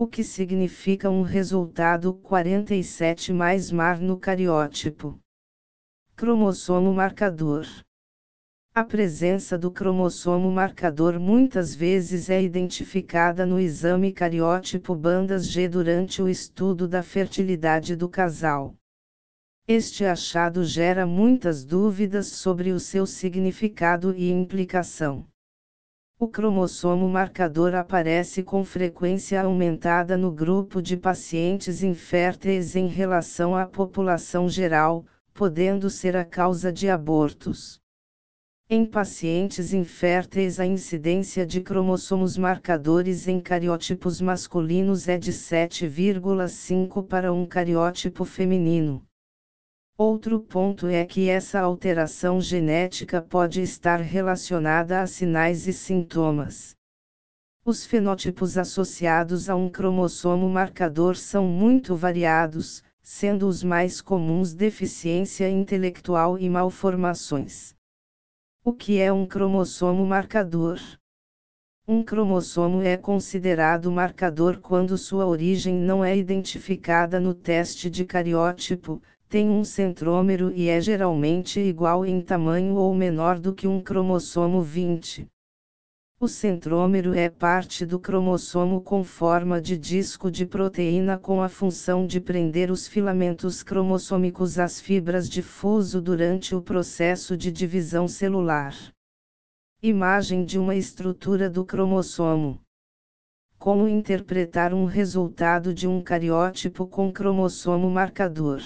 o que significa um resultado 47 mais mar no cariótipo. Cromossomo marcador. A presença do cromossomo marcador muitas vezes é identificada no exame cariótipo bandas G durante o estudo da fertilidade do casal. Este achado gera muitas dúvidas sobre o seu significado e implicação. O cromossomo marcador aparece com frequência aumentada no grupo de pacientes inférteis em relação à população geral, podendo ser a causa de abortos. Em pacientes inférteis, a incidência de cromossomos marcadores em cariótipos masculinos é de 7,5 para um cariótipo feminino. Outro ponto é que essa alteração genética pode estar relacionada a sinais e sintomas. Os fenótipos associados a um cromossomo marcador são muito variados, sendo os mais comuns deficiência intelectual e malformações. O que é um cromossomo marcador? Um cromossomo é considerado marcador quando sua origem não é identificada no teste de cariótipo, tem um centrômero e é geralmente igual em tamanho ou menor do que um cromossomo 20. O centrômero é parte do cromossomo com forma de disco de proteína com a função de prender os filamentos cromossômicos às fibras de fuso durante o processo de divisão celular. Imagem de uma estrutura do cromossomo. Como interpretar um resultado de um cariótipo com cromossomo marcador?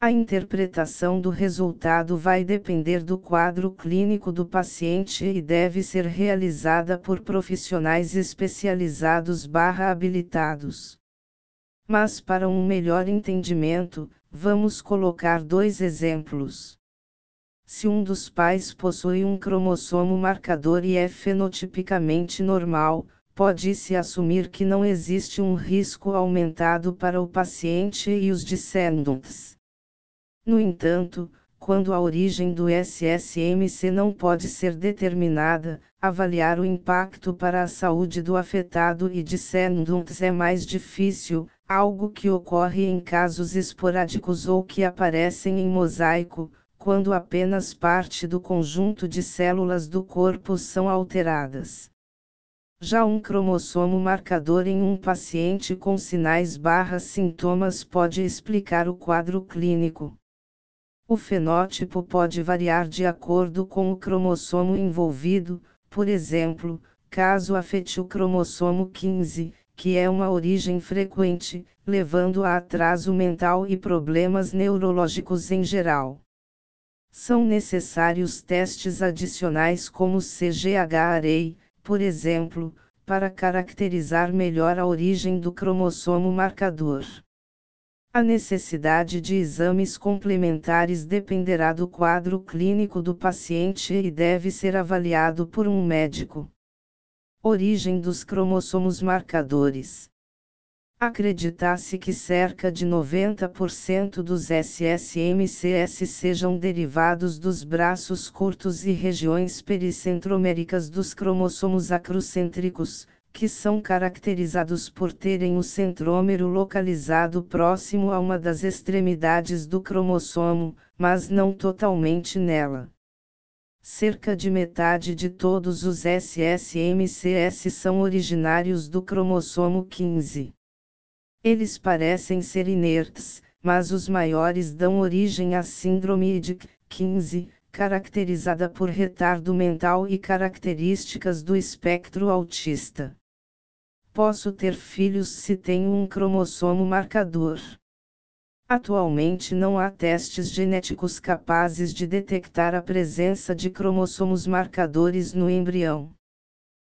A interpretação do resultado vai depender do quadro clínico do paciente e deve ser realizada por profissionais especializados habilitados. Mas para um melhor entendimento, vamos colocar dois exemplos. Se um dos pais possui um cromossomo marcador e é fenotipicamente normal, pode-se assumir que não existe um risco aumentado para o paciente e os descendentes. No entanto, quando a origem do SSMC não pode ser determinada, avaliar o impacto para a saúde do afetado e descendentes é mais difícil, algo que ocorre em casos esporádicos ou que aparecem em mosaico, quando apenas parte do conjunto de células do corpo são alteradas. Já um cromossomo marcador em um paciente com sinais barra sintomas pode explicar o quadro clínico. O fenótipo pode variar de acordo com o cromossomo envolvido, por exemplo, caso afete o cromossomo 15, que é uma origem frequente, levando a atraso mental e problemas neurológicos em geral. São necessários testes adicionais como CGH-Array, por exemplo, para caracterizar melhor a origem do cromossomo marcador. A necessidade de exames complementares dependerá do quadro clínico do paciente e deve ser avaliado por um médico. Origem dos cromossomos marcadores. Acredita-se que cerca de 90% dos SSMCS sejam derivados dos braços curtos e regiões pericentroméricas dos cromossomos acrocêntricos, que são caracterizados por terem o centrômero localizado próximo a uma das extremidades do cromossomo, mas não totalmente nela. Cerca de metade de todos os SSMCS são originários do cromossomo 15. Eles parecem ser inertes, mas os maiores dão origem à síndrome de 15, caracterizada por retardo mental e características do espectro autista. Posso ter filhos se tenho um cromossomo marcador. Atualmente não há testes genéticos capazes de detectar a presença de cromossomos marcadores no embrião.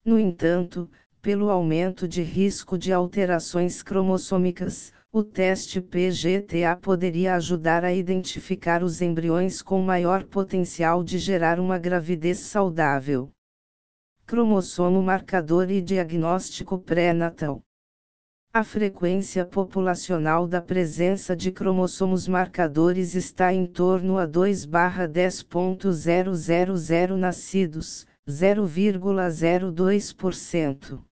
No entanto, pelo aumento de risco de alterações cromossômicas, o teste PGTA poderia ajudar a identificar os embriões com maior potencial de gerar uma gravidez saudável cromossomo marcador e diagnóstico pré-natal. A frequência populacional da presença de cromossomos marcadores está em torno a 2/10.000 nascidos, 0,02%.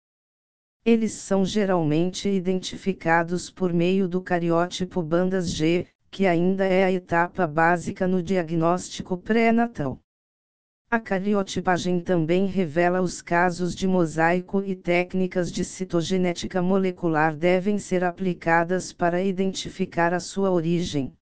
Eles são geralmente identificados por meio do cariótipo bandas G, que ainda é a etapa básica no diagnóstico pré-natal. A cariotipagem também revela os casos de mosaico e técnicas de citogenética molecular devem ser aplicadas para identificar a sua origem.